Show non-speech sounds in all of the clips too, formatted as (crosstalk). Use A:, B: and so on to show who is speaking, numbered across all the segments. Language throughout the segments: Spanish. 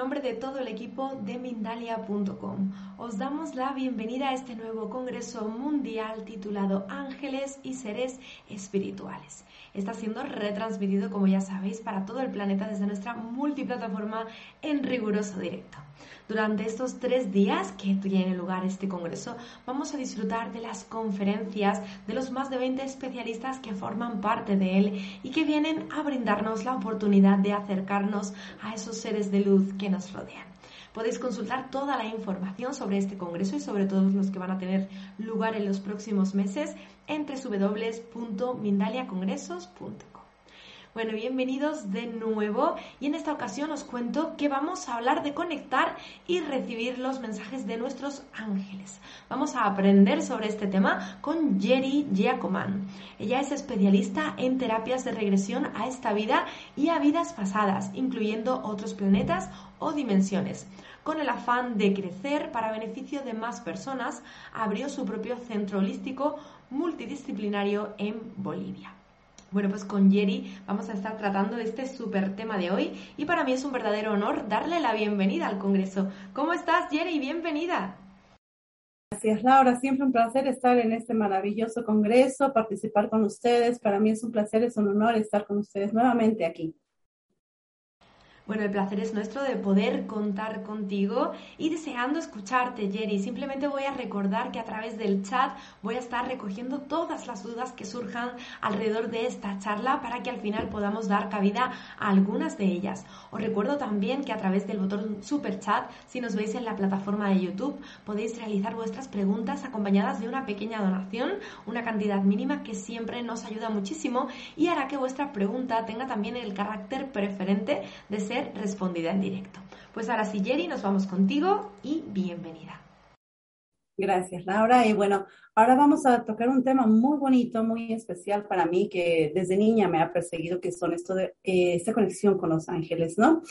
A: nombre de todo el equipo de Mindalia.com, os damos la bienvenida a este nuevo Congreso Mundial titulado Ángeles y Seres Espirituales. Está siendo retransmitido, como ya sabéis, para todo el planeta desde nuestra multiplataforma en riguroso directo. Durante estos tres días que tiene lugar este congreso, vamos a disfrutar de las conferencias de los más de 20 especialistas que forman parte de él y que vienen a brindarnos la oportunidad de acercarnos a esos seres de luz que nos rodean. Podéis consultar toda la información sobre este congreso y sobre todos los que van a tener lugar en los próximos meses en www.mindaliacongresos.com. Bueno, bienvenidos de nuevo y en esta ocasión os cuento que vamos a hablar de conectar y recibir los mensajes de nuestros ángeles. Vamos a aprender sobre este tema con Jerry Giacoman. Ella es especialista en terapias de regresión a esta vida y a vidas pasadas, incluyendo otros planetas o dimensiones. Con el afán de crecer para beneficio de más personas, abrió su propio centro holístico multidisciplinario en Bolivia. Bueno, pues con Jerry vamos a estar tratando este súper tema de hoy y para mí es un verdadero honor darle la bienvenida al Congreso. ¿Cómo estás, Jerry? Bienvenida.
B: Gracias, Laura. Siempre un placer estar en este maravilloso Congreso, participar con ustedes. Para mí es un placer, es un honor estar con ustedes nuevamente aquí.
A: Bueno, el placer es nuestro de poder contar contigo y deseando escucharte, Jerry. Simplemente voy a recordar que a través del chat voy a estar recogiendo todas las dudas que surjan alrededor de esta charla para que al final podamos dar cabida a algunas de ellas. Os recuerdo también que a través del botón super chat, si nos veis en la plataforma de YouTube, podéis realizar vuestras preguntas acompañadas de una pequeña donación, una cantidad mínima que siempre nos ayuda muchísimo y hará que vuestra pregunta tenga también el carácter preferente de ser respondida en directo. Pues ahora sí, Jerry, nos vamos contigo y bienvenida.
B: Gracias, Laura. Y bueno, ahora vamos a tocar un tema muy bonito, muy especial para mí, que desde niña me ha perseguido, que son esto de eh, esta conexión con los ángeles, ¿no?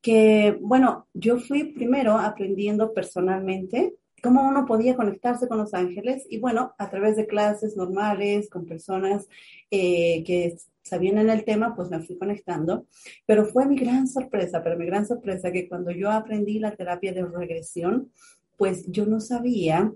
B: Que, bueno, yo fui primero aprendiendo personalmente cómo uno podía conectarse con los ángeles y bueno, a través de clases normales, con personas eh, que sabían en el tema, pues me fui conectando. Pero fue mi gran sorpresa, pero mi gran sorpresa que cuando yo aprendí la terapia de regresión, pues yo no sabía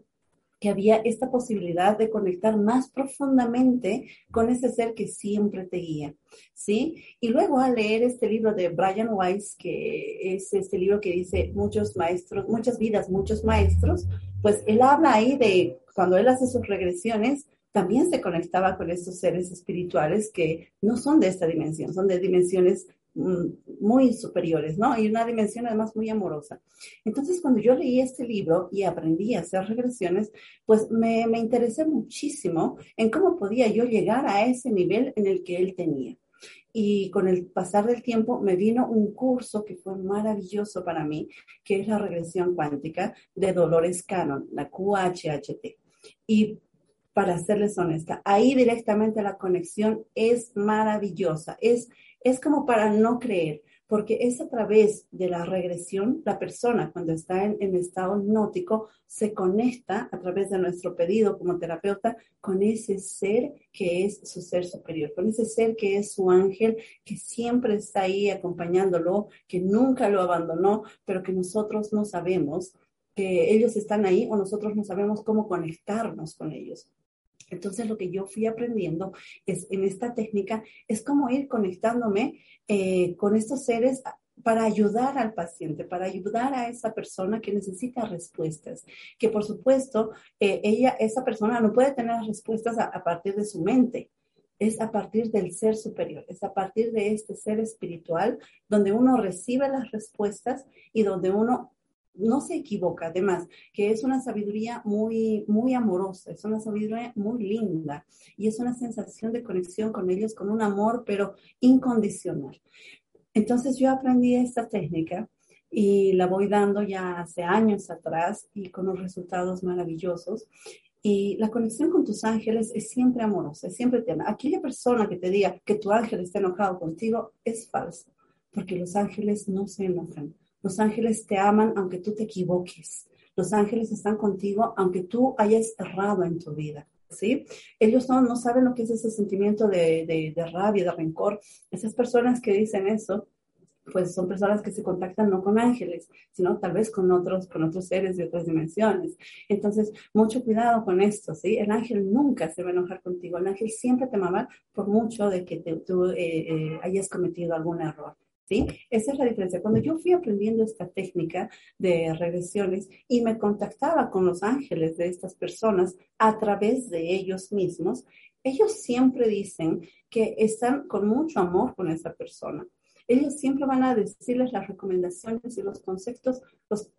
B: que había esta posibilidad de conectar más profundamente con ese ser que siempre te guía, ¿sí? Y luego al leer este libro de Brian Weiss, que es este libro que dice muchos maestros, muchas vidas, muchos maestros, pues él habla ahí de cuando él hace sus regresiones, también se conectaba con estos seres espirituales que no son de esta dimensión, son de dimensiones mm, muy superiores, ¿no? Y una dimensión además muy amorosa. Entonces, cuando yo leí este libro y aprendí a hacer regresiones, pues me, me interesé muchísimo en cómo podía yo llegar a ese nivel en el que él tenía. Y con el pasar del tiempo me vino un curso que fue maravilloso para mí, que es la regresión cuántica de Dolores Cannon, la QHHT. Y para serles honesta. Ahí directamente la conexión es maravillosa, es, es como para no creer, porque es a través de la regresión, la persona cuando está en, en estado hipnótico se conecta a través de nuestro pedido como terapeuta con ese ser que es su ser superior, con ese ser que es su ángel, que siempre está ahí acompañándolo, que nunca lo abandonó, pero que nosotros no sabemos que ellos están ahí o nosotros no sabemos cómo conectarnos con ellos. Entonces lo que yo fui aprendiendo es en esta técnica es cómo ir conectándome eh, con estos seres para ayudar al paciente, para ayudar a esa persona que necesita respuestas, que por supuesto eh, ella, esa persona no puede tener respuestas a partir de su mente, es a partir del ser superior, es a partir de este ser espiritual donde uno recibe las respuestas y donde uno no se equivoca, además, que es una sabiduría muy, muy amorosa, es una sabiduría muy linda y es una sensación de conexión con ellos, con un amor, pero incondicional. Entonces yo aprendí esta técnica y la voy dando ya hace años atrás y con unos resultados maravillosos. Y la conexión con tus ángeles es siempre amorosa, es siempre tierna. Aquella persona que te diga que tu ángel está enojado contigo es falso, porque los ángeles no se enojan los ángeles te aman aunque tú te equivoques. Los ángeles están contigo aunque tú hayas errado en tu vida. ¿Sí? Ellos no, no saben lo que es ese sentimiento de, de, rabia, de rencor. Esas personas que dicen eso, pues son personas que se contactan no con ángeles, sino tal vez con otros, con otros seres de otras dimensiones. Entonces, mucho cuidado con esto, ¿sí? El ángel nunca se va a enojar contigo, el ángel siempre te ama por mucho de que tú eh, eh, hayas cometido algún error. ¿Sí? Esa es la diferencia. Cuando yo fui aprendiendo esta técnica de regresiones y me contactaba con los ángeles de estas personas a través de ellos mismos, ellos siempre dicen que están con mucho amor con esa persona ellos siempre van a decirles las recomendaciones y los conceptos,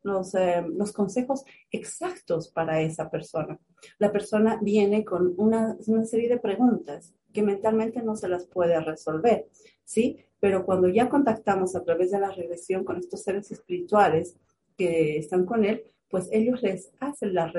B: los, eh, los, consejos exactos para esa persona. La persona viene con una, una serie de preguntas que mentalmente no se las puede resolver, ¿sí? Pero cuando ya contactamos a través de la regresión con estos seres espirituales que están con él, pues ellos les hacen la,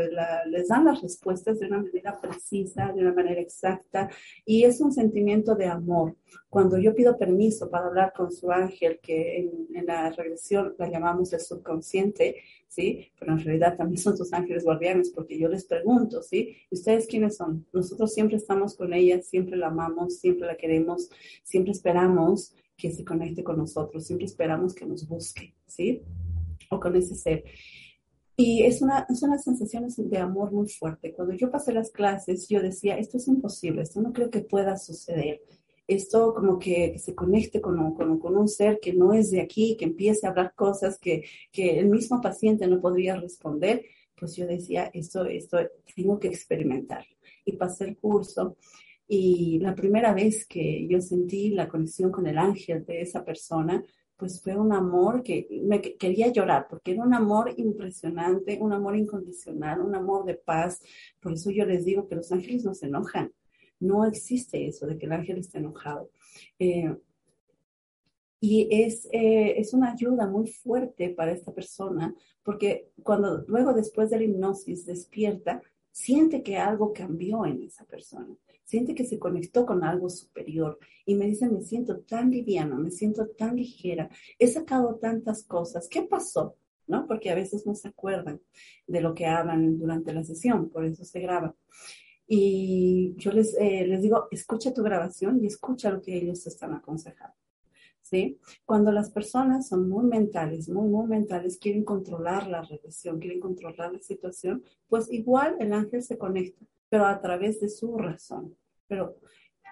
B: les dan las respuestas de una manera precisa, de una manera exacta, y es un sentimiento de amor. Cuando yo pido permiso para hablar con su ángel, que en, la regresión la llamamos el subconsciente, ¿sí? Pero en realidad también son sus ángeles guardianes, porque yo les pregunto, ¿sí? ¿Ustedes quiénes son? Nosotros siempre estamos con ella, siempre la amamos, siempre la queremos, siempre esperamos que se conecte con nosotros, siempre esperamos que nos busque, ¿sí? O con ese ser. Y es una, es una sensación de amor muy fuerte. Cuando yo pasé las clases, yo decía, esto es imposible, esto no creo que pueda suceder. Esto como que, se conecte con, con, con, un ser que no es de aquí, que empiece a hablar cosas que, que el mismo paciente no podría responder. Pues yo decía, esto, esto tengo que experimentar. Y pasé el curso. Y la primera vez que yo sentí la conexión con el ángel de esa persona, pues fue un amor que me quería llorar, porque era un amor impresionante, un amor incondicional, un amor de paz. Por eso yo les digo que los ángeles no se enojan. No existe eso de que el ángel esté enojado. Eh, y es, eh, es una ayuda muy fuerte para esta persona, porque cuando luego después de la hipnosis despierta, siente que algo cambió en esa persona siente que se conectó con algo superior y me dice, me siento tan liviana, me siento tan ligera, he sacado tantas cosas, ¿qué pasó? ¿No? Porque a veces no se acuerdan de lo que hablan durante la sesión, por eso se graba. Y yo les, eh, les digo, escucha tu grabación y escucha lo que ellos están aconsejando. ¿Sí? Cuando las personas son muy mentales, muy, muy mentales, quieren controlar la regresión, quieren controlar la situación, pues igual el ángel se conecta pero a través de su razón. Pero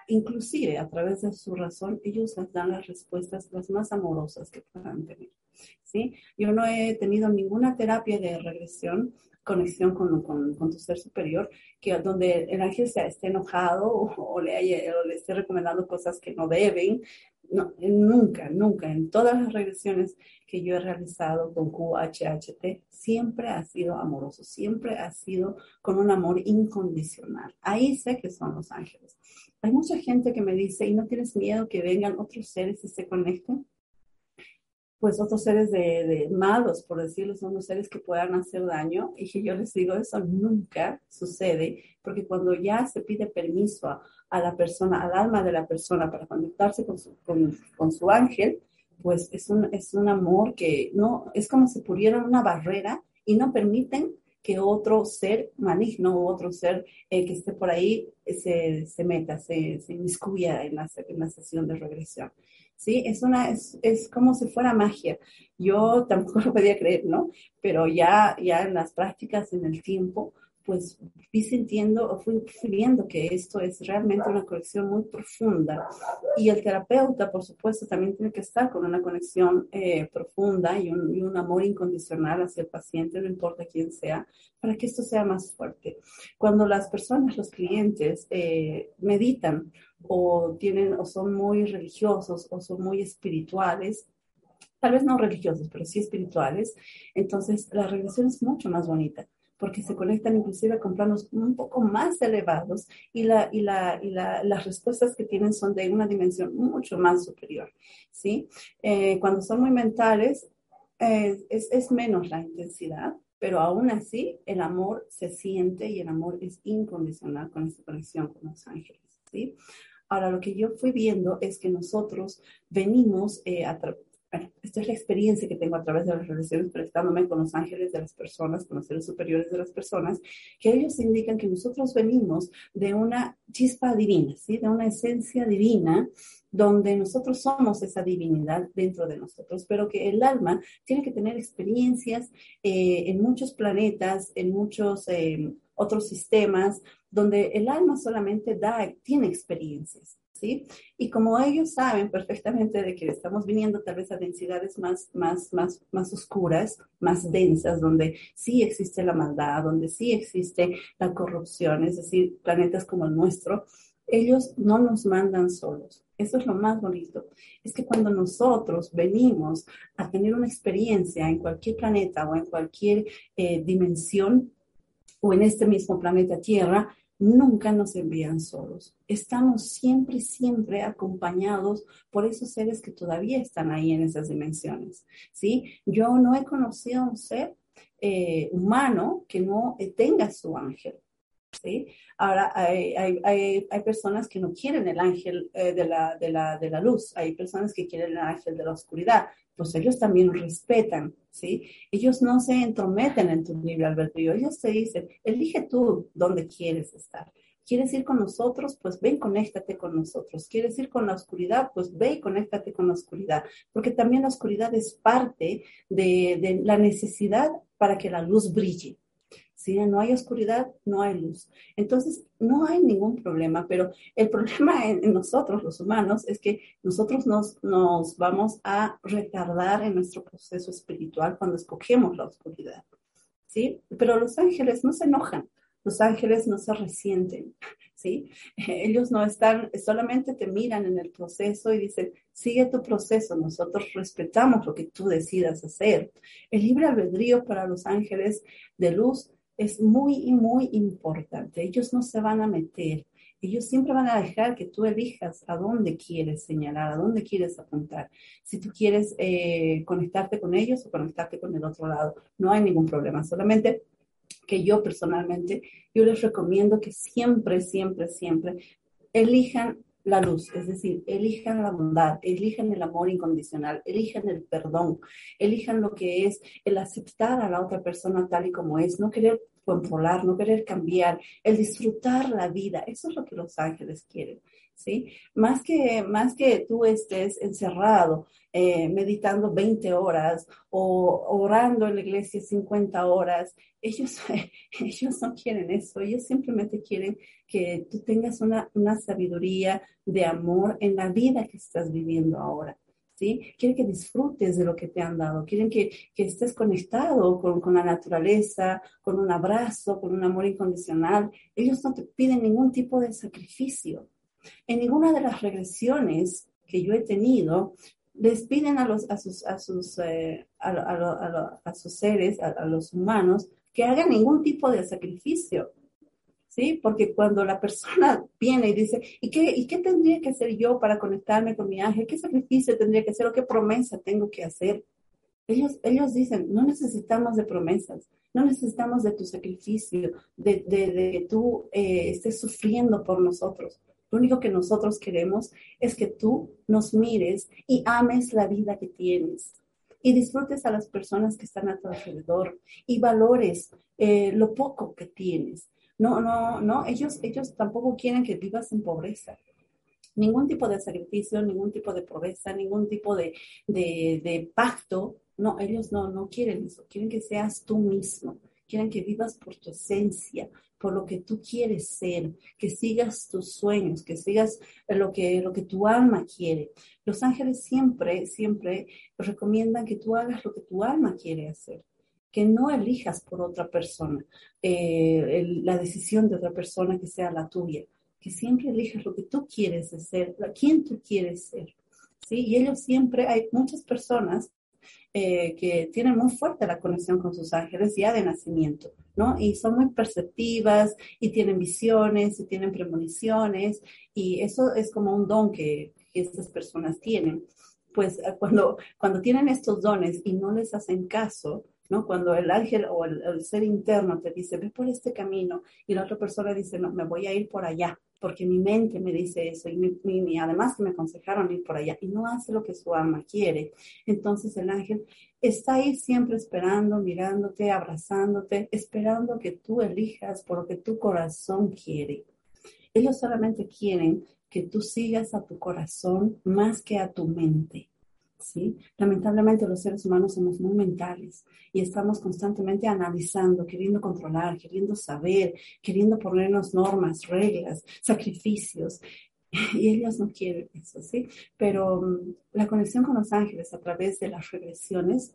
B: inclusive a través de su razón, ellos les dan las respuestas las más amorosas que puedan tener. ¿sí? Yo no he tenido ninguna terapia de regresión, conexión con, con, con tu ser superior, que donde el ángel se esté enojado (laughs) o, le, haya, o le esté recomendando cosas que no deben, no, nunca, nunca, en todas las regresiones que yo he realizado con QHHT, siempre ha sido amoroso, siempre ha sido con un amor incondicional. Ahí sé que son los ángeles. Hay mucha gente que me dice, ¿y no tienes miedo que vengan otros seres y se conecten? pues otros seres de, malos, por decirlo, son los seres que puedan hacer daño. Y yo les digo, eso nunca sucede, porque cuando ya se pide permiso a, a la persona, al alma de la persona para conectarse con su, con, su ángel, pues es un, es un amor que no, es como si pudieran una barrera y no permiten que otro ser maligno o otro ser eh, que esté por ahí se, se meta, se, se inmiscuya en la, en la sesión de regresión. ¿sí? Es, una, es, es, como si fuera magia. Yo tampoco (laughs) lo podía creer, ¿no? Pero ya, ya en las prácticas, en el tiempo, pues fui sintiendo o fui, viendo que esto es realmente una conexión muy profunda. Y el terapeuta, por supuesto, también tiene que estar con una conexión eh, profunda y un, amor incondicional hacia el paciente, no importa quién sea, para que esto sea más fuerte. Cuando las personas, los clientes, eh, meditan o, tienen, o son muy religiosos o son muy espirituales, tal vez no religiosos, pero sí espirituales, entonces la regresión es mucho más bonita porque se conectan inclusive con planos un poco más elevados y, la, y, la, y la, las respuestas que tienen son de una dimensión mucho más superior. ¿sí? Eh, cuando son muy mentales, eh, es, es menos la intensidad, pero aún así el amor se siente y el amor es incondicional con esta conexión con los ángeles. ¿sí? Ahora, lo que yo fui viendo es que nosotros venimos eh, a, esta es la experiencia que tengo a través de las relaciones conectándome con los ángeles de las personas, con los seres superiores de las personas, que ellos indican que nosotros venimos de una chispa divina, ¿sí? De una esencia divina donde nosotros somos esa divinidad dentro de nosotros, pero que el alma tiene que tener experiencias eh, en muchos planetas, en muchos eh, otros sistemas, donde el alma solamente da, tiene experiencias. ¿Sí? Y como ellos saben perfectamente de que estamos viniendo tal vez a densidades más, más, más, más oscuras, más densas, donde sí existe la maldad, donde sí existe la corrupción, es decir, planetas como el nuestro, ellos no nos mandan solos. Eso es lo más bonito. Es que cuando nosotros venimos a tener una experiencia en cualquier planeta o en cualquier eh, dimensión o en este mismo planeta Tierra, nunca nos envían solos. Estamos siempre, siempre acompañados por esos seres que todavía están ahí en esas dimensiones. ¿sí? Yo no he conocido a un ser eh, humano que no tenga su ángel. ¿sí? Ahora, hay, hay, hay, personas que no quieren el ángel eh, de, la, de, la, de la luz, hay personas que quieren el ángel de la oscuridad, pues ellos también respetan, ¿sí? Ellos no se entrometen en tu libre albedrío, ellos te dicen, elige tú dónde quieres estar. ¿Quieres ir con nosotros? Pues ven, conéctate con nosotros. ¿Quieres ir con la oscuridad? Pues ve y conéctate con la oscuridad. Porque también la oscuridad es parte de, de la necesidad para que la luz brille. No hay oscuridad, no hay luz. Entonces, no hay ningún problema, pero el (laughs) problema en, nosotros, los humanos, es que nosotros nos, nos vamos a retardar en nuestro proceso espiritual cuando escogemos la oscuridad. ¿Sí? Pero los ángeles no se enojan, los ángeles no se resienten, (laughs) ¿sí? (laughs) Ellos no están, solamente te miran en el proceso y dicen, sigue tu proceso, nosotros respetamos lo que tú decidas hacer. El libre albedrío para los ángeles de luz es muy, muy importante. Ellos no se van a meter. Ellos siempre van a dejar que tú elijas a dónde quieres señalar, a dónde quieres apuntar. Si tú quieres eh, conectarte con ellos o conectarte con el otro lado, no hay ningún problema. Solamente que yo personalmente, yo les recomiendo que siempre, siempre, siempre elijan la luz, es decir, elijan la bondad, elijan el amor incondicional, elijan el perdón, elijan lo que es el aceptar a la otra persona tal y como es, no querer controlar, no querer cambiar, el disfrutar la vida, eso es lo que los ángeles quieren. ¿Sí? Más que, más que tú estés encerrado, eh, meditando 20 horas o orando en la iglesia 50 horas, ellos, (laughs) ellos no quieren eso, ellos simplemente quieren que tú tengas una, una sabiduría de amor en la vida que estás viviendo ahora. ¿Sí? Quieren que disfrutes de lo que te han dado, quieren que, que estés conectado con, con, la naturaleza, con un abrazo, con un amor incondicional. Ellos no te piden ningún tipo de sacrificio. En ninguna de las regresiones que yo he tenido, les piden a, los, a, sus, a, sus, eh, a, a, a, sus seres, a los humanos, que hagan ningún tipo de sacrificio. ¿Sí? Porque cuando la persona (laughs) viene y dice, ¿y qué, ¿y qué tendría que hacer yo para conectarme con mi ángel? ¿Qué sacrificio tendría que hacer o qué promesa tengo que hacer? Ellos, ellos dicen, no necesitamos de promesas, no necesitamos de tu sacrificio, de, de, de que tú eh, estés sufriendo por nosotros. Lo único que nosotros queremos es que tú nos mires y ames la vida que tienes y disfrutes a las personas que están a tu alrededor y valores eh, lo poco que tienes. No, no, no, ellos, ellos tampoco quieren que vivas en pobreza. Ningún tipo de sacrificio, ningún tipo de pobreza, ningún tipo de, de, de pacto. No, ellos no, no quieren eso. Quieren que seas tú mismo. Quieren que vivas por tu esencia, por lo que tú quieres ser, que sigas tus sueños, que sigas lo que, lo que tu alma quiere. Los ángeles siempre, siempre recomiendan que tú hagas lo que tu alma quiere hacer, que no elijas por otra persona, eh, la decisión de otra persona que sea la tuya, que siempre elijas lo que tú quieres ser, quién tú quieres ser. ¿sí? Y ellos siempre, hay muchas personas eh, que tienen muy fuerte la conexión con sus ángeles ya de nacimiento, ¿no? Y son muy perceptivas y tienen visiones y tienen premoniciones y eso es como un don que, que estas personas tienen. Pues eh, cuando, cuando tienen estos dones y no les hacen caso, ¿no? Cuando el ángel o el, ser interno te dice, ve por este camino, y la otra persona dice, no, me voy a ir por allá, porque mi mente me dice eso, y, además que me aconsejaron ir por allá, y no hace lo que su alma quiere. Entonces el ángel está ahí siempre esperando, mirándote, abrazándote, esperando que tú elijas por lo que tu corazón quiere. Ellos solamente quieren que tú sigas a tu corazón más que a tu mente. ¿Sí? Lamentablemente los seres humanos somos muy mentales y estamos constantemente analizando, queriendo controlar, queriendo saber, queriendo ponernos normas, reglas, sacrificios. (laughs) Y ellos no quieren eso, ¿sí? Pero mm, la conexión con los ángeles a través de las regresiones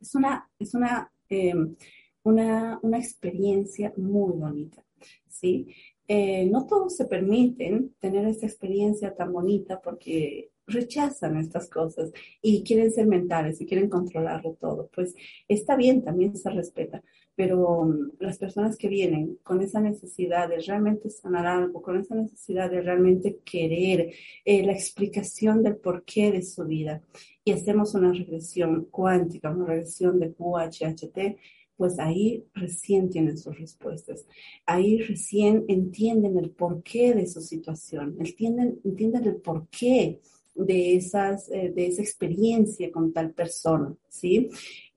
B: es una, es una, em, una, una experiencia muy bonita, ¿sí? Eh, no todos se permiten tener esta experiencia tan bonita porque rechazan estas cosas y quieren ser mentales y quieren controlarlo todo. Pues está bien, también se respeta, pero um, las personas que vienen con esa necesidad de realmente sanar algo, con esa necesidad de realmente querer eh, la explicación del porqué de su vida y hacemos una regresión cuántica, una regresión de QHHT, pues ahí recién tienen sus respuestas. Ahí recién entienden el porqué de su situación, entienden, entienden el porqué de, esas, eh, de esa experiencia con tal persona, ¿sí?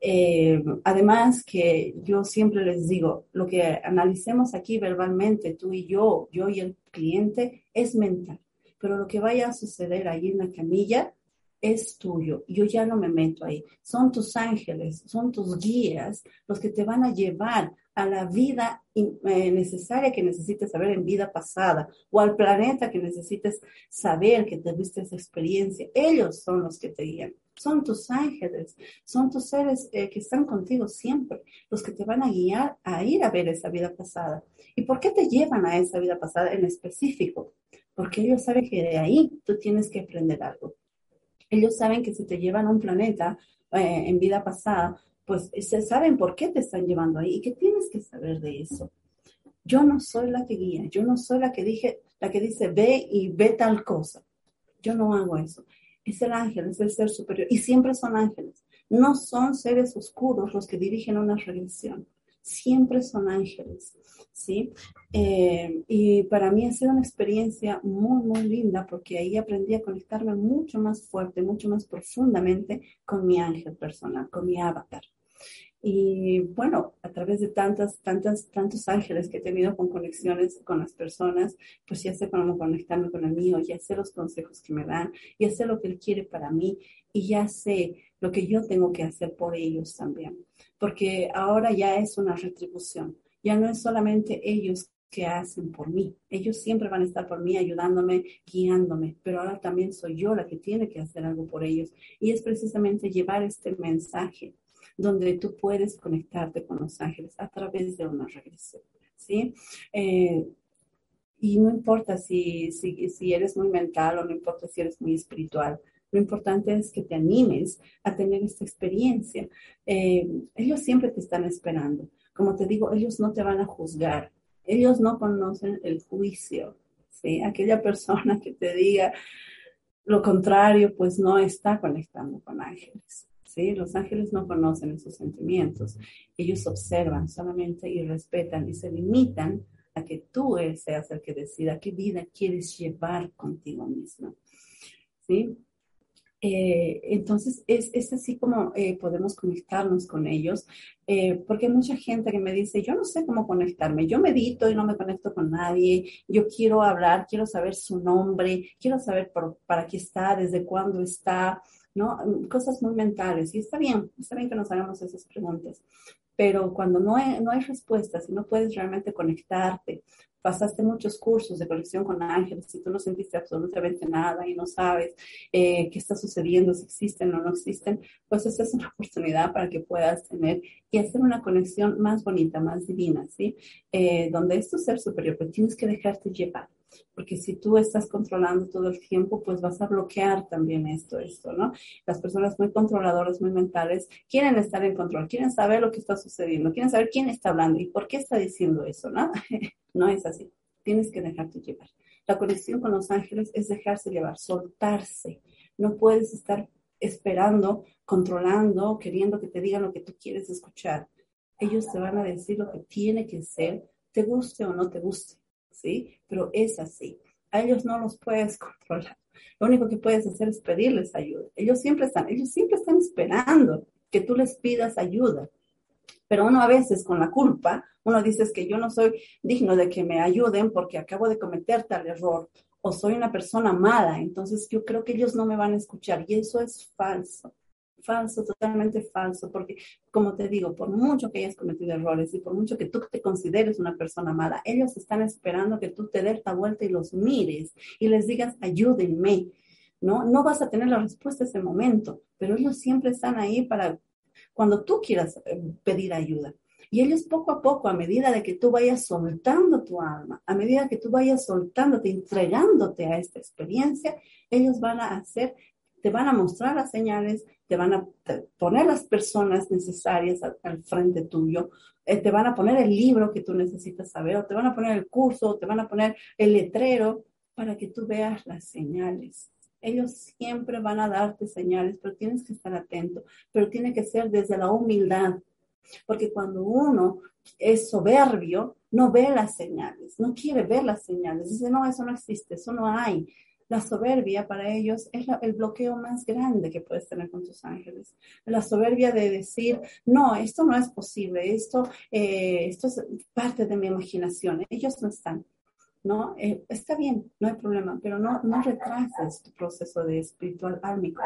B: Eh, además que yo siempre les digo, lo que analicemos aquí verbalmente, tú y yo, yo y el cliente, es mental, pero lo que vaya a suceder ahí en la camilla es tuyo. Yo ya no me meto ahí. Son tus ángeles, son tus guías los que te van a llevar a la vida eh, necesaria que necesites saber en vida pasada o al planeta que necesites saber que tuviste esa experiencia. Ellos son los que te guían. Son tus ángeles, son tus seres eh, que están contigo siempre, los que te van a guiar a ir a ver esa vida pasada. ¿Y por qué te llevan a esa vida pasada en específico? Porque ellos saben que de ahí tú tienes que aprender algo. Ellos saben que si te llevan a un planeta eh, en vida pasada, pues se saben por qué te están llevando ahí y que tienes que saber de eso. Yo no soy la que guía, yo no soy la que dije, la que dice ve y ve tal cosa. Yo no hago eso. Es el ángel, es el ser superior y siempre son ángeles. No son seres oscuros los que dirigen una religión siempre son ángeles, ¿sí? Eh, y para mí ha sido una experiencia muy, muy linda porque ahí aprendí a conectarme mucho más fuerte, mucho más profundamente con mi ángel personal, con mi avatar. Y bueno, a través de tantas, tantas, tantos ángeles que he tenido con conexiones con las personas, pues ya sé cómo conectarme con el mío, ya sé los consejos que me dan, ya sé lo que él quiere para mí y ya sé lo que yo tengo que hacer por ellos también. Porque ahora ya es una retribución, ya no es solamente ellos que hacen por mí. Ellos siempre van a estar por mí, ayudándome, guiándome, pero ahora también soy yo la que tiene que hacer algo por ellos. Y es precisamente llevar este mensaje donde tú puedes conectarte con los ángeles a través de una regresión, ¿sí? Eh, y no importa si, si, si, eres muy mental o no importa si eres muy espiritual, lo importante es que te animes a tener esta experiencia. Eh, ellos siempre te están esperando. Como te digo, ellos no te van a juzgar. Ellos no conocen el juicio. ¿sí? Aquella persona que te diga lo contrario, pues no está conectando con ángeles. ¿sí? Los ángeles no conocen esos sentimientos. Ellos observan solamente y respetan y se limitan a que tú seas el que decida qué vida quieres llevar contigo mismo. ¿sí? Eh, entonces, es, es, así como eh, podemos conectarnos con ellos, eh, porque hay mucha gente que me dice, yo no sé cómo conectarme, yo medito y no me conecto con nadie, yo quiero hablar, quiero saber su nombre, quiero saber para qué está, desde cuándo está, ¿no? Cosas muy mentales. Y está bien, está bien que nos hagamos esas preguntas. Pero cuando no hay, no hay respuestas y no puedes realmente conectarte, pasaste muchos cursos de conexión con ángeles y tú no sentiste absolutamente nada y no sabes eh, qué está sucediendo, si existen o no existen, pues esa es una (laughs) oportunidad para que puedas tener y hacer una conexión más bonita, más divina, ¿sí? Eh, donde es tu ser superior, pero tienes que dejarte llevar porque si tú estás controlando todo el tiempo, pues vas a bloquear también esto, esto, ¿no? Las personas muy controladoras, muy mentales, quieren estar en control, quieren saber lo que está sucediendo, quieren saber quién está hablando y por qué está diciendo eso, ¿no? (laughs) no es así. Tienes que dejarte llevar. La conexión con los ángeles es dejarse llevar, soltarse. No puedes estar esperando, controlando, queriendo que te digan lo que tú quieres escuchar. Ellos te van a decir lo que tiene que ser, te guste o no te guste, ¿sí? Pero es así. A ellos no los puedes (laughs) controlar. Lo único que puedes hacer es pedirles ayuda. Ellos siempre están, ellos siempre están esperando que tú les pidas ayuda. Pero uno a veces con la culpa, uno dice que yo no soy digno de que me ayuden porque acabo de cometer tal error o soy una persona mala, entonces yo creo que ellos no me van a escuchar y eso es falso, falso, totalmente falso, porque como te digo, por mucho que hayas cometido errores y por mucho que tú te consideres una persona mala, ellos están esperando que tú te des la vuelta y los mires y les digas, ayúdenme. ¿No? no vas a tener la respuesta ese momento, pero ellos siempre están ahí para cuando tú quieras eh, pedir ayuda. Y ellos poco a poco, a medida de que tú vayas soltando tu alma, a medida que tú vayas soltándote, entregándote a esta experiencia, ellos van a hacer, te van a mostrar las señales, te van a poner las personas necesarias al, frente tuyo, eh, te van a poner el libro que tú necesitas saber, o te van a poner el curso, o te van a poner el letrero para que tú veas las señales. Ellos siempre van a darte señales, pero tienes que estar atento, pero tiene que ser desde la humildad, porque cuando uno es soberbio, no ve las señales, no quiere ver las señales. Dice, no, eso no existe, eso no hay. La soberbia para ellos es el bloqueo más grande que puedes tener con tus ángeles. La soberbia de decir, no, esto no es posible, esto, eh, esto es parte de mi imaginación. Ellos no están. ¿no? Eh, está bien, no hay problema, pero no, no retrases tu proceso de espiritual álmico.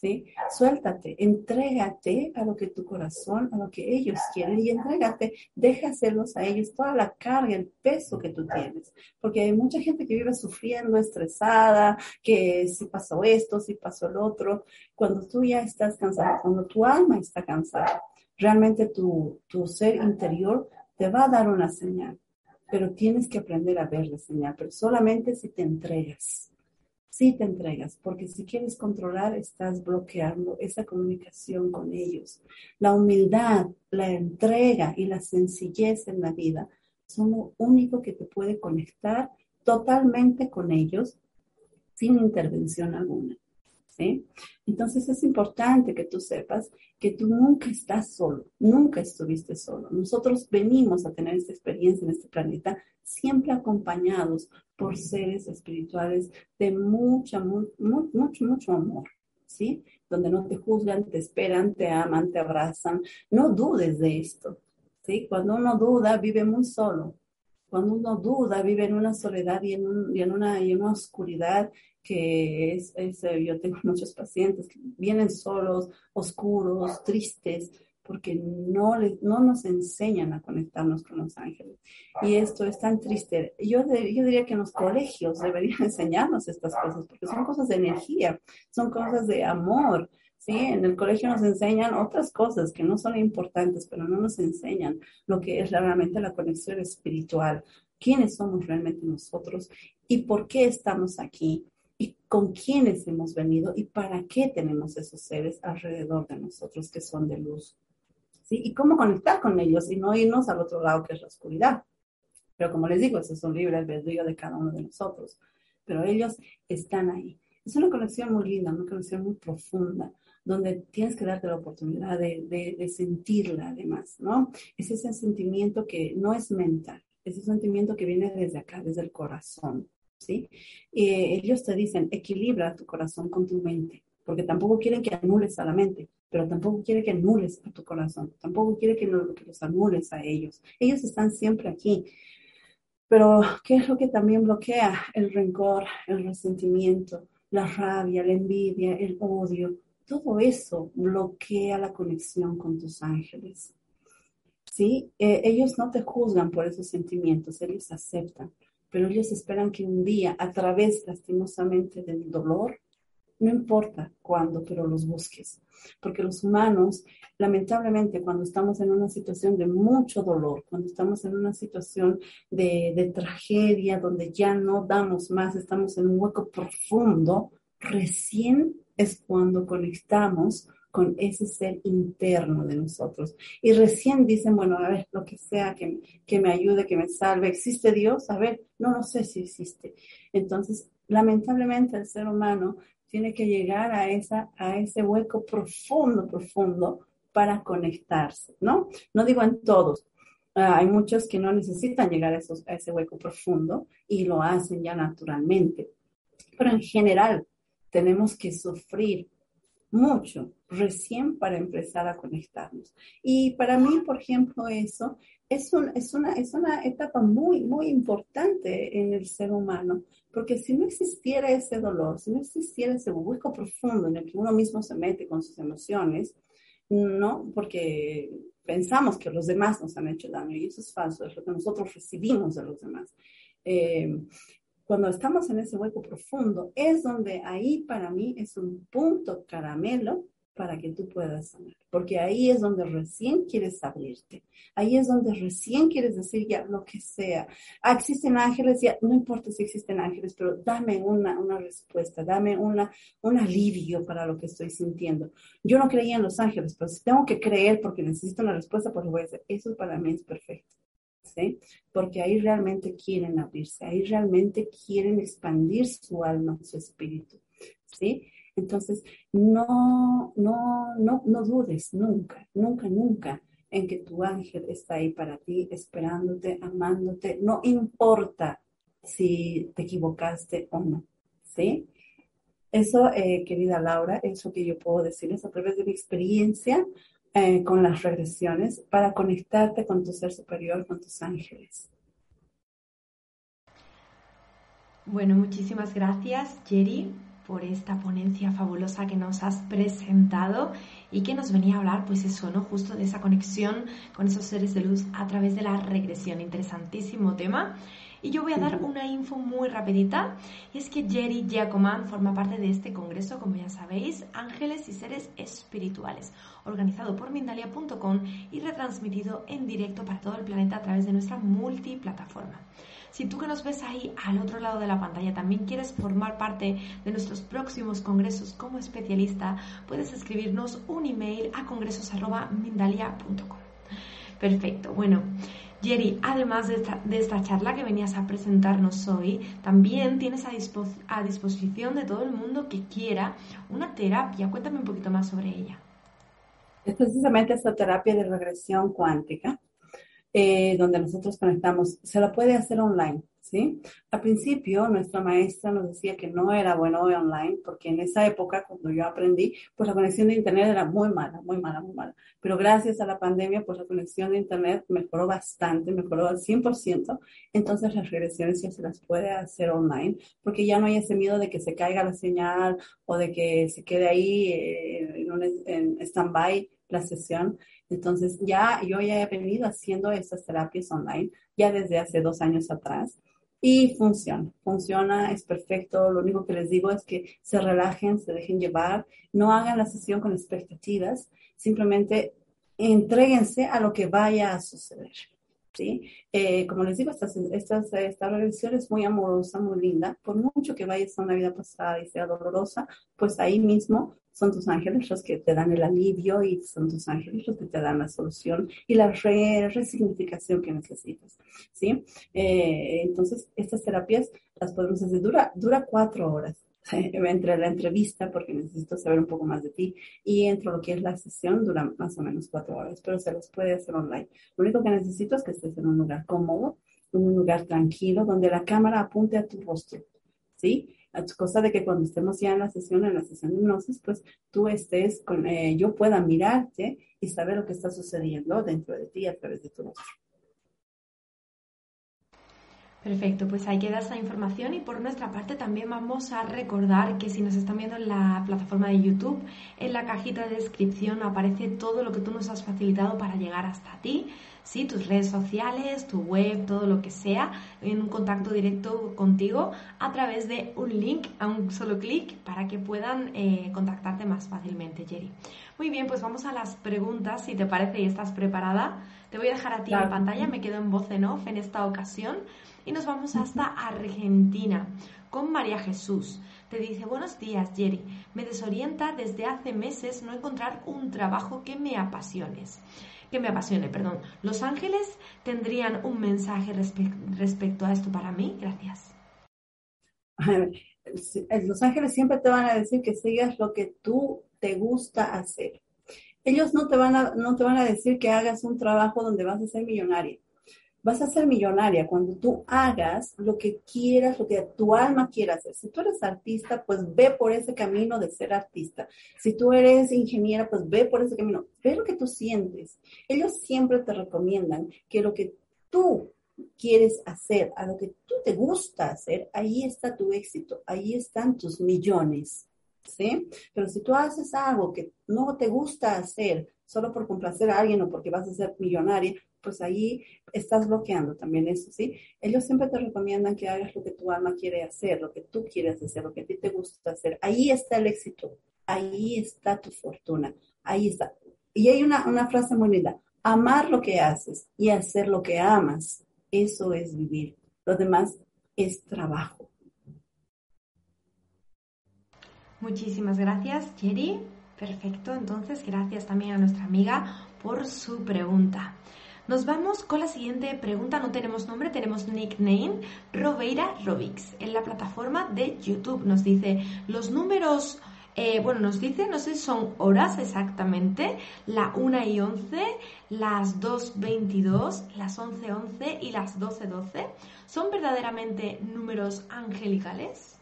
B: ¿Sí? Suéltate, entrégate a lo que tu corazón, a lo que ellos quieren y entrégate, déjaselos a ellos toda la carga, el peso que tú tienes, porque hay mucha gente que vive sufriendo, estresada, que si pasó esto, si pasó el otro, cuando tú ya estás cansado, cuando tu alma está cansada, realmente tu, tu ser interior te va a dar una señal, pero tienes que aprender a ver la señal, pero solamente si te entregas sí te entregas, porque si quieres controlar, estás bloqueando esa comunicación con ellos. La humildad, la entrega y la sencillez en la vida son lo único que te puede conectar totalmente con ellos sin intervención alguna. Entonces es importante que tú sepas que tú nunca estás solo, nunca estuviste solo. Nosotros venimos a tener esta experiencia en este planeta siempre acompañados por seres espirituales de mucha, mucho, mucho amor, ¿sí? Donde no te juzgan, te esperan, te aman, te abrazan. No dudes de esto, ¿sí? Cuando uno duda, vive muy solo. Cuando uno duda, vive en una soledad y en, una, y en una oscuridad que es, eh, yo tengo (laughs) muchos pacientes que vienen solos, oscuros, tristes, porque no, no nos enseñan a conectarnos con los ángeles. Y esto es tan triste. Yo, yo diría que en los colegios deberían (laughs) enseñarnos estas cosas, porque son cosas de energía, son cosas de amor. ¿sí? En el colegio nos enseñan otras cosas que no son importantes, pero no nos enseñan lo que es realmente la conexión espiritual, quiénes somos realmente nosotros y por qué estamos aquí y con quiénes hemos venido y para qué tenemos esos seres alrededor de nosotros que son de luz. Y cómo conectar con ellos y no irnos al otro lado que es la oscuridad. Pero como les digo, eso es un libre albedrío de cada uno de nosotros. Pero ellos están ahí. Es una conexión muy linda, una conexión muy profunda, donde tienes que darte la oportunidad de, de, sentirla además, ¿no? Es ese sentimiento que no es mental, es ese sentimiento que viene desde acá, desde el corazón, ¿sí? ellos te dicen, equilibra tu corazón con tu mente, porque tampoco quieren que anules a la mente, pero tampoco quiere que anules a tu corazón, tampoco quiere que, los anules a ellos. Ellos están siempre aquí. Pero, ¿qué es lo que también bloquea? El rencor, el resentimiento, la rabia, la envidia, el odio. Todo eso bloquea la conexión con tus ángeles. ¿Sí? Eh, ellos no te juzgan por esos sentimientos, ellos aceptan, pero ellos esperan que un día, a través lastimosamente del dolor, no importa cuándo, pero los busques. Porque los humanos, lamentablemente, cuando estamos en una situación de mucho dolor, cuando estamos en una situación de, tragedia, donde ya no damos más, estamos en un hueco profundo, recién es cuando conectamos con ese ser interno de nosotros. Y recién dicen, bueno, a ver, lo que sea que, que me ayude, que me salve, ¿existe Dios? A ver, no lo sé si existe. Entonces, lamentablemente el ser humano tiene que llegar a, esa, a ese hueco profundo, profundo para conectarse, ¿no? No digo en todos. Ah, hay muchos que no necesitan llegar a, ese hueco profundo y lo hacen ya naturalmente. Pero en general tenemos que sufrir mucho recién para empezar a conectarnos. Y para mí, por ejemplo, eso es, es, una, es una etapa muy, muy importante en el ser humano, porque si no existiera ese dolor, si no existiera ese hueco profundo en el que uno mismo se mete con sus emociones, no, porque pensamos que los demás nos han hecho daño y eso es falso, es lo que nosotros recibimos de los demás. Eh, cuando estamos en ese hueco profundo, es donde ahí para mí es un punto caramelo para que tú puedas sanar, porque ahí es donde recién quieres abrirte, ahí es donde recién quieres decir ya lo que sea. Ah, existen ángeles, ya no importa si existen ángeles, pero dame una, una respuesta, dame una, un alivio para lo que estoy sintiendo. Yo no creía en los ángeles, pero si tengo que creer porque necesito una respuesta, pues lo voy a hacer. Eso para mí es perfecto. Porque ahí realmente quieren abrirse, ahí realmente quieren expandir su alma, su espíritu, ¿sí? Entonces, no, no, no, no dudes nunca, nunca, nunca en que tu ángel está ahí para ti, esperándote, amándote, no importa si te equivocaste o no, ¿sí? Eso, eh, querida Laura, es lo que yo puedo decirles a través de mi experiencia eh, con las regresiones para conectarte con tu ser superior, con tus ángeles.
A: Bueno, muchísimas gracias, Jerry, por esta ponencia fabulosa que nos has presentado y que nos venía a hablar, pues eso, ¿no? Justo de esa conexión con esos seres de luz a través de la regresión. Interesantísimo tema. Y yo voy a dar una info muy rapidita, y es que Jerry Giacoman forma parte de este congreso, como ya sabéis, Ángeles y Seres Espirituales, organizado por Mindalia.com y retransmitido en directo para todo el planeta a través de nuestra multiplataforma. Si tú que nos ves ahí al otro lado de la pantalla también quieres formar parte de nuestros próximos congresos como especialista, puedes escribirnos un email a congresos.mindalia.com. Perfecto, bueno. Jerry, además de esta, charla que venías a presentarnos hoy, también tienes a, disposición de todo el mundo que quiera una terapia. Cuéntame un poquito más sobre ella.
B: Es precisamente esta terapia de regresión cuántica, eh, donde nosotros conectamos. Se la puede hacer online. ¿Sí? Al principio nuestra maestra nos decía que no era bueno online porque en esa época cuando yo aprendí, pues la conexión de internet era muy mala, muy mala, muy mala. Pero gracias a la pandemia, pues la conexión de internet mejoró bastante, mejoró al 100%. Entonces las regresiones ya se las puede hacer online porque ya no hay ese miedo de que se caiga la señal o de que se quede ahí eh, en, un, en stand-by la sesión. Entonces ya yo ya he venido haciendo estas terapias online ya desde hace dos años atrás y funciona, funciona, es perfecto. Lo único que les digo es que se relajen, se dejen llevar, no hagan la sesión con expectativas, simplemente entréguense a lo que vaya a suceder. ¿sí? Eh, como les digo, esta, esta, esta relación es muy amorosa, muy linda. Por mucho que vayas a una vida pasada y sea dolorosa, pues ahí mismo son tus ángeles los que te dan el alivio y son tus ángeles los que te dan la solución y la resignificación que necesitas, ¿sí? Eh, entonces, estas terapias las podemos hacer, dura, dura cuatro horas, (laughs) entre la entrevista, porque necesito saber un poco más de ti, y entre lo que es la sesión dura más o menos cuatro horas, pero se los puede hacer online. Lo único que necesito es que estés en un lugar cómodo, en un lugar tranquilo, donde la cámara apunte a tu rostro, ¿sí? Cosa de que cuando estemos ya en la sesión, en la sesión de hipnosis, pues tú estés con, eh, yo pueda mirarte y saber lo que está sucediendo dentro de ti a través de tu rostro.
A: Perfecto, pues ahí queda esa información y por nuestra parte también vamos a recordar que si nos están viendo en la plataforma de YouTube, en la cajita de descripción aparece todo lo que tú nos has facilitado para llegar hasta ti, ¿sí? tus redes sociales, tu web, todo lo que sea, en un contacto directo contigo a través de un link a un solo clic para que puedan eh, contactarte más fácilmente, Jerry. Muy bien, pues vamos a las preguntas, si te parece y estás preparada. Te voy a dejar a ti en pantalla, me quedo en voz en off en esta ocasión y nos vamos hasta Argentina con María Jesús. Te dice, buenos días Jerry, me desorienta desde hace meses no encontrar un trabajo que me apasiones. Que me apasione, perdón. ¿Los ángeles tendrían un mensaje respecto a esto para mí? Gracias. (laughs)
B: Los ángeles siempre te van a decir que sigas lo que tú te gusta hacer. Ellos no te van a, no te van a decir que hagas un trabajo donde vas a ser millonaria vas a ser millonaria cuando tú hagas lo que quieras, lo que tu alma quiera hacer. Si tú eres artista, pues ve por ese camino de ser artista. Si tú eres ingeniera, pues ve por ese camino. Ve lo que tú sientes. Ellos siempre te recomiendan que lo que tú quieres hacer, a lo que tú te gusta hacer, ahí está tu éxito, ahí están tus millones. ¿Sí? Pero si tú haces algo que no te gusta hacer solo por complacer a alguien o porque vas a ser millonaria, pues ahí estás bloqueando también eso, ¿sí? Ellos siempre te recomiendan que hagas lo que tu alma quiere hacer, lo que tú quieres hacer, lo que a ti te gusta hacer. Ahí está el éxito, ahí está tu fortuna, ahí está. Y hay una, una frase muy linda, amar lo que haces y hacer lo que amas, eso es vivir. Lo demás es trabajo.
A: Muchísimas gracias, Jerry. Perfecto, entonces gracias también a nuestra amiga por su pregunta. Nos vamos con la siguiente pregunta. No tenemos nombre, tenemos nickname. Robeira Robix. En la plataforma de YouTube nos dice los números. Eh, bueno, nos dice, no sé si son horas exactamente, la 1 y 11, las 2.22, las 11.11 y las 12.12. ¿Son verdaderamente números angelicales?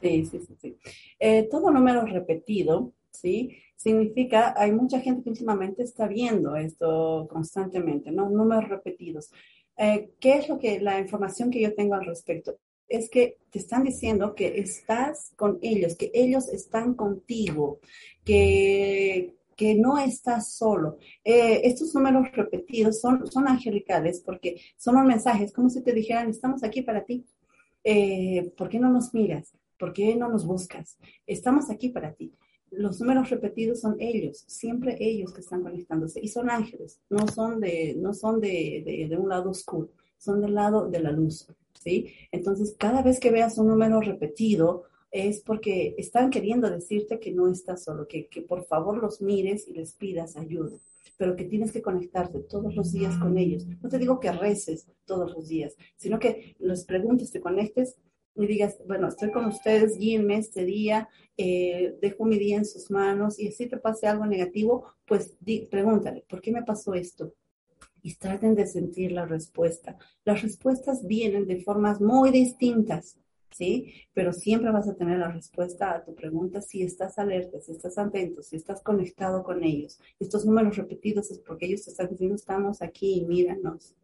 B: Sí, sí, sí. sí. Eh, todo número repetido, ¿sí? Significa, hay mucha gente que últimamente está viendo esto constantemente, ¿no? Números repetidos. Eh, ¿Qué es lo que, la información que yo tengo al respecto? Es que te están diciendo que estás con ellos, que ellos están contigo, que, que no estás solo. Eh, estos números repetidos son, son angelicales porque son los mensajes, como si te dijeran, estamos aquí para ti. Eh, ¿Por qué no nos miras? ¿Por qué no nos buscas? Estamos aquí para ti los números repetidos son ellos, siempre ellos que están conectándose y son ángeles, no son de, no son de, de, un lado oscuro, son del lado de la luz, ¿sí? Entonces, cada vez que veas un número repetido, es porque están queriendo decirte que no estás solo, que, que por favor los mires y les pidas ayuda, pero que tienes que conectarte todos los días con ellos. No te digo que reces todos los días, sino que les preguntes, te conectes y digas, bueno, estoy con ustedes, guíenme este día, eh, dejo mi día en sus manos y si te pase algo negativo, pues pregúntale, ¿por qué me pasó esto? Y traten de sentir la respuesta. Las respuestas vienen de formas muy distintas, ¿sí? Pero siempre vas a tener la respuesta a tu pregunta si estás alerta, si estás atento, si estás conectado con ellos. Estos números repetidos es porque ellos te están diciendo, estamos aquí y míranos.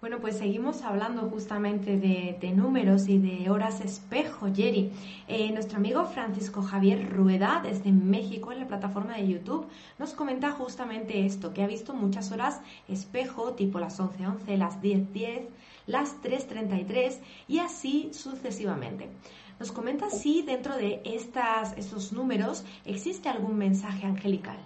A: Bueno, pues seguimos hablando justamente de, números y de horas espejo, Jerry. Eh, nuestro amigo Francisco Javier Rueda, desde México, en la plataforma de YouTube, nos comenta justamente esto, que ha visto muchas horas espejo, tipo las 11.11, las 10.10, las 3.33 y así sucesivamente. Nos comenta si dentro de estas, estos números existe algún mensaje angelical.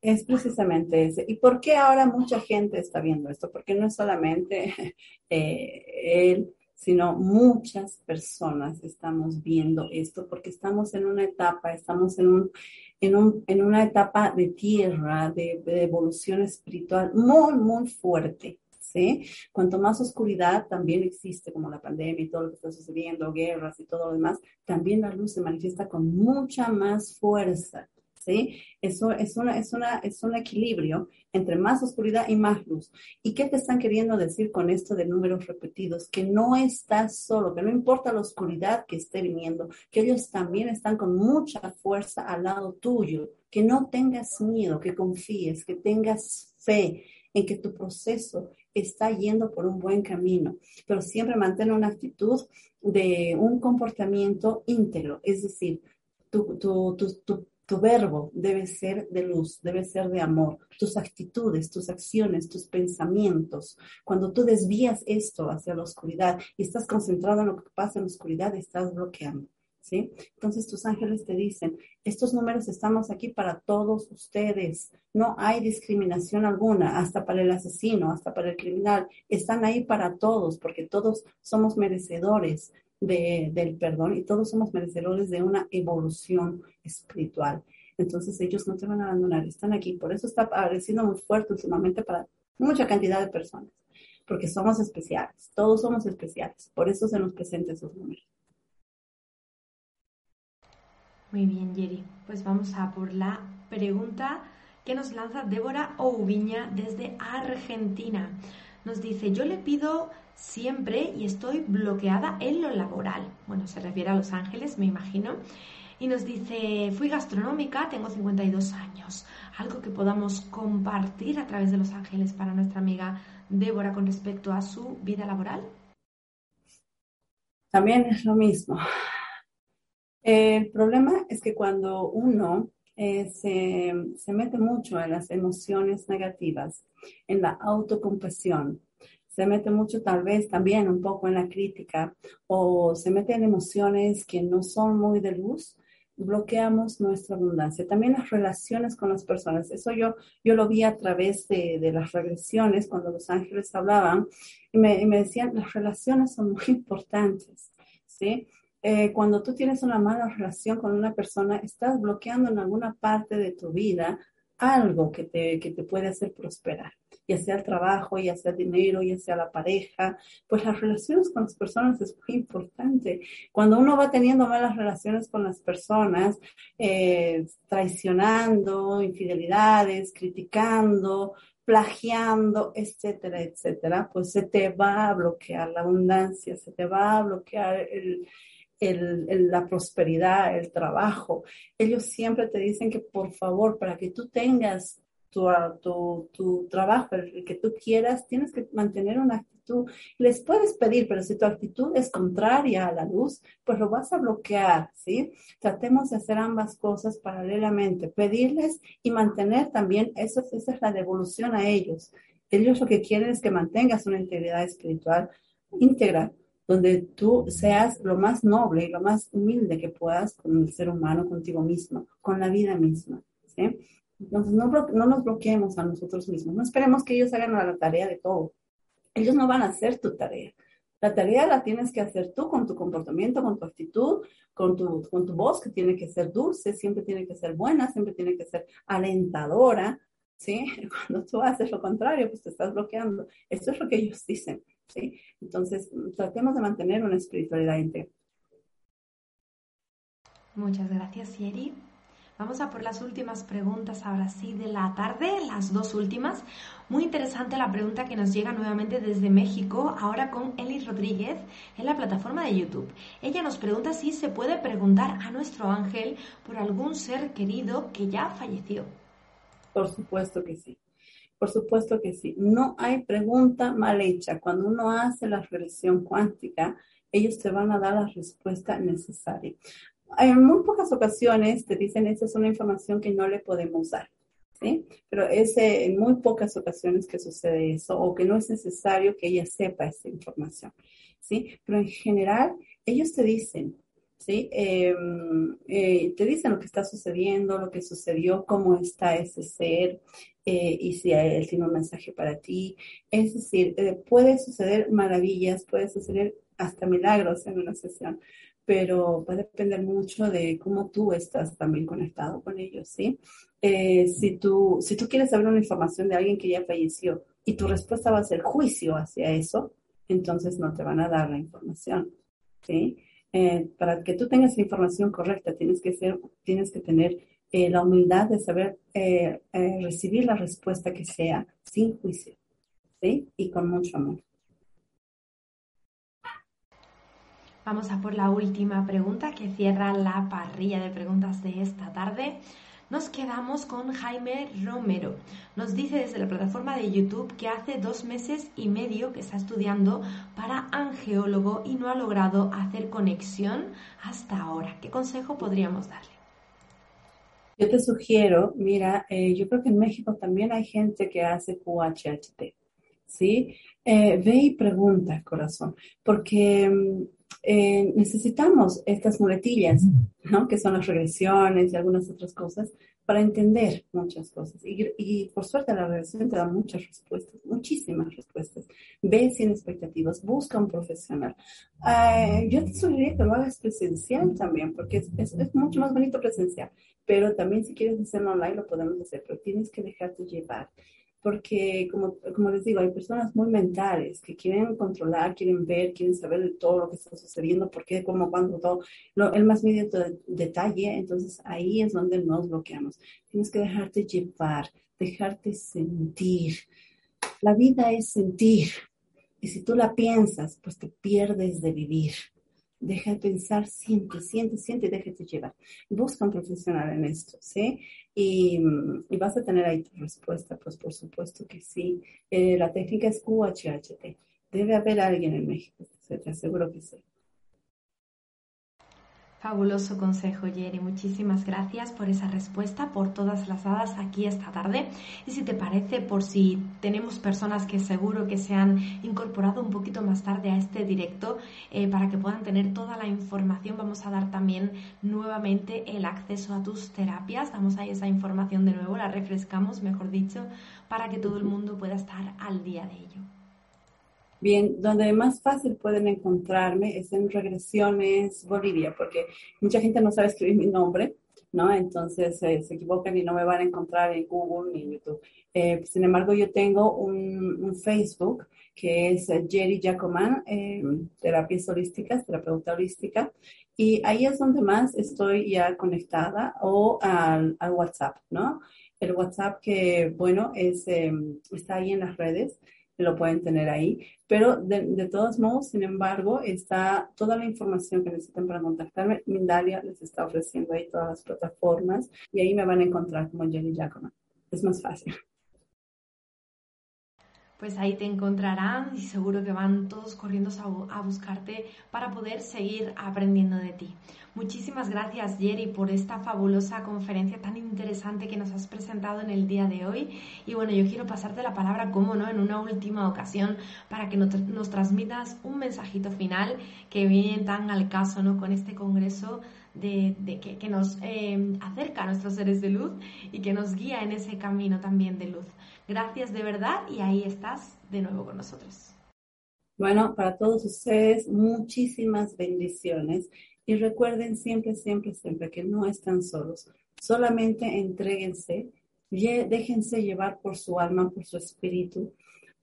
B: Es precisamente ese. ¿Y por qué ahora mucha gente está viendo esto? Porque no es solamente (laughs) eh, él, sino muchas personas estamos viendo esto porque estamos en una etapa, estamos en, un, en, un, en una etapa de tierra, de, de evolución espiritual muy, muy fuerte. ¿Sí? Cuanto más oscuridad también existe, como la pandemia y todo lo que está sucediendo, guerras y todo lo demás, también la luz se manifiesta con mucha más fuerza. ¿Sí? Es, una, es, una, es un equilibrio entre más oscuridad y más luz. ¿Y qué te están queriendo decir con esto de números repetidos? Que no estás solo, que no importa la oscuridad que esté viniendo, que ellos también están con mucha fuerza al lado tuyo, que no tengas miedo, que confíes, que tengas fe en que tu proceso está yendo por un buen camino, pero siempre mantén una actitud de un comportamiento íntegro, es decir, tu, tu verbo debe ser de luz, debe ser de amor. Tus actitudes, tus acciones, tus pensamientos. Cuando tú desvías esto hacia la oscuridad y estás concentrado en lo que pasa en la oscuridad, estás bloqueando. ¿Sí? Entonces tus ángeles te dicen, estos números estamos aquí para todos ustedes, no hay discriminación alguna, hasta para el asesino, hasta para el criminal, están ahí para todos, porque todos somos merecedores del perdón y todos somos merecedores de una evolución espiritual. Entonces ellos no te van a abandonar, están aquí. Por eso está apareciendo muy fuerte últimamente para mucha cantidad de personas. porque somos especiales, todos somos especiales, por eso se nos presentan esos números.
A: Muy bien, Jerry. Pues vamos a por la pregunta que nos lanza Débora Oubiña desde Argentina. Nos dice, yo le pido siempre y estoy bloqueada en lo laboral. Bueno, se refiere a Los Ángeles, me imagino. Y nos dice, fui gastronómica, tengo 52 años. Algo que podamos compartir a través de Los Ángeles para nuestra amiga Débora con respecto a su vida laboral.
B: También es lo mismo. El problema es que cuando uno eh, se, se, mete mucho en las emociones negativas, en la autocompasión, se mete mucho tal vez también un poco en la crítica o se mete en emociones que no son muy de luz, bloqueamos nuestra abundancia. También las relaciones con las personas. Eso yo, yo lo vi a través de, de las regresiones cuando los ángeles hablaban y me, y me decían, las relaciones son muy (laughs) importantes. ¿sí? Eh, cuando tú tienes una mala relación con una persona, estás bloqueando en alguna parte de tu vida algo que te, que te puede hacer prosperar, ya sea el trabajo, ya sea el dinero, ya sea la pareja, pues las relaciones con las personas es muy importante. Cuando uno va teniendo malas relaciones con las personas, eh, traicionando, infidelidades, criticando, plagiando, etcétera, etcétera, pues se te va a bloquear la abundancia, se te va a bloquear el, la prosperidad, el trabajo. Ellos siempre te dicen que por favor, para que tú tengas tu, tu, tu, trabajo, el que tú quieras, tienes que mantener una actitud. Les puedes pedir, pero si tu actitud es contraria a la luz, pues lo vas a bloquear, ¿sí? Tratemos de hacer ambas cosas paralelamente, pedirles y mantener también, eso, esa es la devolución a ellos. Ellos lo que quieren es que mantengas una integridad espiritual íntegra, donde tú seas lo más noble y lo más humilde que puedas con el ser humano, contigo mismo, con la vida misma. ¿sí? Entonces, no, no nos bloqueemos a nosotros mismos. No esperemos que ellos hagan la tarea de todo. Ellos no van a hacer tu tarea. La tarea la tienes que hacer tú con tu comportamiento, con tu actitud, con tu, con tu voz que tiene que ser dulce, siempre tiene que ser buena, siempre tiene que ser alentadora. ¿sí? (laughs) Cuando tú haces lo contrario, pues te estás bloqueando. Esto es lo que ellos dicen. ¿Sí? Entonces, tratemos de mantener una espiritualidad íntegra.
A: Muchas gracias, Yeri. Vamos a por las últimas preguntas ahora sí de la tarde, las dos últimas. Muy interesante la pregunta que nos llega nuevamente desde México, ahora con Eli Rodríguez en la plataforma de YouTube. Ella nos pregunta si se puede preguntar a nuestro ángel por algún ser querido que ya falleció.
B: Por supuesto que sí. Por supuesto que sí. No hay pregunta mal hecha. Cuando uno hace la regresión cuántica, ellos te van a dar la respuesta necesaria. En muy pocas ocasiones te dicen, esa es una información que no le podemos dar. ¿Sí? Pero es en muy pocas ocasiones que sucede eso o que no es necesario que ella sepa esa información, ¿sí? Pero en general, ellos te dicen, ¿sí? Em, eh, te dicen lo que está sucediendo, lo que sucedió, cómo está ese ser, eh, y si él tiene un mensaje para ti. Es decir, eh, puede suceder maravillas, puede suceder hasta milagros en una sesión, pero va a depender mucho de cómo tú estás también conectado con ellos, ¿sí? Si, tú, si tú quieres saber una información de alguien que ya falleció y tu respuesta va a ser juicio hacia eso, entonces no te van a dar la información, ¿sí? Para que tú tengas información correcta, tienes que, ser, tienes que tener eh, la humildad de saber eh, eh, recibir la respuesta que sea sin juicio, ¿sí? Y con mucho amor.
A: Vamos a por la última pregunta que cierra la parrilla de preguntas de esta tarde. Nos quedamos con Jaime Romero. Nos dice desde la plataforma de YouTube que hace dos meses y medio que está estudiando para angeólogo y no ha logrado hacer conexión hasta ahora. ¿Qué consejo podríamos darle?
B: Yo te sugiero, mira, eh, yo creo que en México también hay gente que hace QHHT, ¿sí? Eh, ve y pregunta, corazón, porque mm, eh, necesitamos estas muletillas, ¿no? Que son las regresiones y algunas otras cosas para entender muchas cosas. Y, por suerte la regresión te da muchas respuestas, muchísimas respuestas. Ve sin expectativas, busca un profesional. yo te sugeriría que lo hagas presencial también, porque es, es mucho más bonito presencial pero también si quieres hacerlo online lo podemos hacer, pero tienes que dejarte llevar. Porque como, como les digo, hay personas muy mentales que quieren controlar, quieren ver, quieren saber de todo lo que está sucediendo, por qué, cómo, cuándo, todo, el más mínimo detalle, entonces ahí es donde nos bloqueamos. Tienes que dejarte llevar, dejarte sentir. La vida es sentir, y si tú la piensas, pues te pierdes de vivir. Deja de pensar, siente, siente, siente déjate llevar. Busca un profesional en esto, ¿sí? Y, vas a tener ahí tu respuesta, pues por supuesto que sí. Eh, la técnica es QHHT. Debe haber alguien en México, te aseguro que sí.
A: Fabuloso consejo, Jerry. Muchísimas gracias por esa respuesta, por todas las hadas aquí esta tarde. Y si te parece, por si tenemos personas que seguro que se han incorporado un poquito más tarde a este directo, eh, para que puedan tener toda la información, vamos a dar también nuevamente el acceso a tus terapias. Damos ahí esa información de nuevo, la refrescamos, mejor dicho, para que todo el mundo pueda estar al día de ello.
B: Bien, donde más fácil pueden encontrarme es en Regresiones Bolivia, porque mucha gente no sabe escribir mi nombre, ¿no? Entonces eh, se equivocan y no me van a encontrar en Google ni en YouTube. Eh, sin embargo, yo tengo un, Facebook que es eh, Jerry Jacoman, terapias holísticas, terapeuta holística, y ahí es donde más estoy ya conectada o al, al WhatsApp, ¿no? El WhatsApp que, bueno, es, está ahí en las redes lo pueden tener ahí. Pero de, todos modos, sin embargo, está toda la información que necesitan para contactarme. Mindalia les está ofreciendo ahí todas las plataformas y ahí me van a encontrar como Jenny Giacomo. Es más fácil
A: pues ahí te encontrarán y seguro que van todos corriendo a, buscarte para poder seguir aprendiendo de ti. Muchísimas gracias Jerry por esta fabulosa conferencia tan interesante que nos has presentado en el día de hoy. Y bueno, yo quiero pasarte la palabra, como no, en una última ocasión para que nos, transmitas un mensajito final que viene tan al caso, ¿no? Con este congreso de, que, nos eh, acerca a nuestros seres de luz y que nos guía en ese camino también de luz. Gracias de verdad y ahí estás de nuevo con nosotros.
B: Bueno, para todos ustedes, muchísimas bendiciones y recuerden siempre, siempre, siempre que no están solos. Solamente entréguense, déjense llevar por su alma, por su espíritu,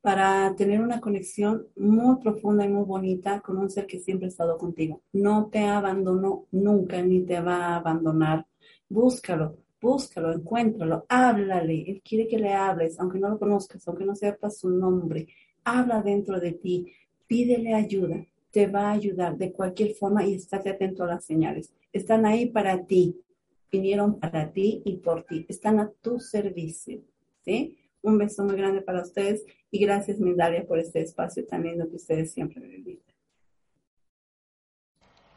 B: para tener una conexión muy profunda y muy bonita con un ser que siempre ha estado contigo. No te abandonó nunca ni te va a abandonar. Búscalo, búscalo, encuéntralo, háblale. Él quiere que le hables, aunque no lo conozcas, aunque no sepas su nombre. Habla dentro de ti, pídele ayuda, te va a ayudar de cualquier forma y estate atento a las señales. Están ahí para ti, vinieron para ti y por ti, están a tu servicio. ¿sí? Un beso muy grande para ustedes y gracias, Mindalia, por este espacio tan lindo que ustedes siempre brindan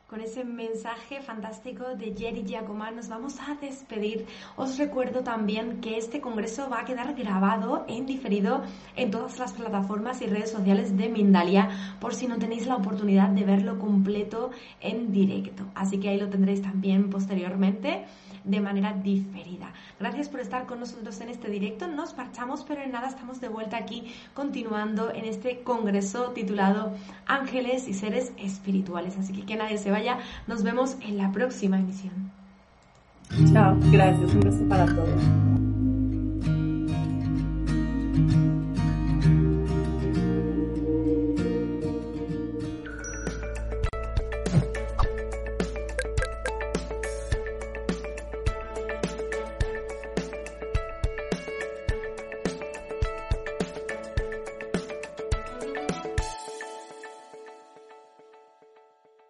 A: con ese mensaje fantástico de Jerry Giacomán nos vamos a despedir. Os recuerdo también que este congreso va a quedar grabado en diferido en todas las plataformas y redes sociales de Mindalia por si no tenéis la oportunidad de verlo completo en directo. Así que ahí lo tendréis también posteriormente de manera diferida. Gracias por estar con nosotros en este directo. Nos marchamos, pero en nada estamos de vuelta aquí continuando en este congreso titulado Ángeles y seres espirituales. Así que que nadie se vaya. Nos vemos en la próxima emisión.
B: Chao, gracias. Un beso para todos.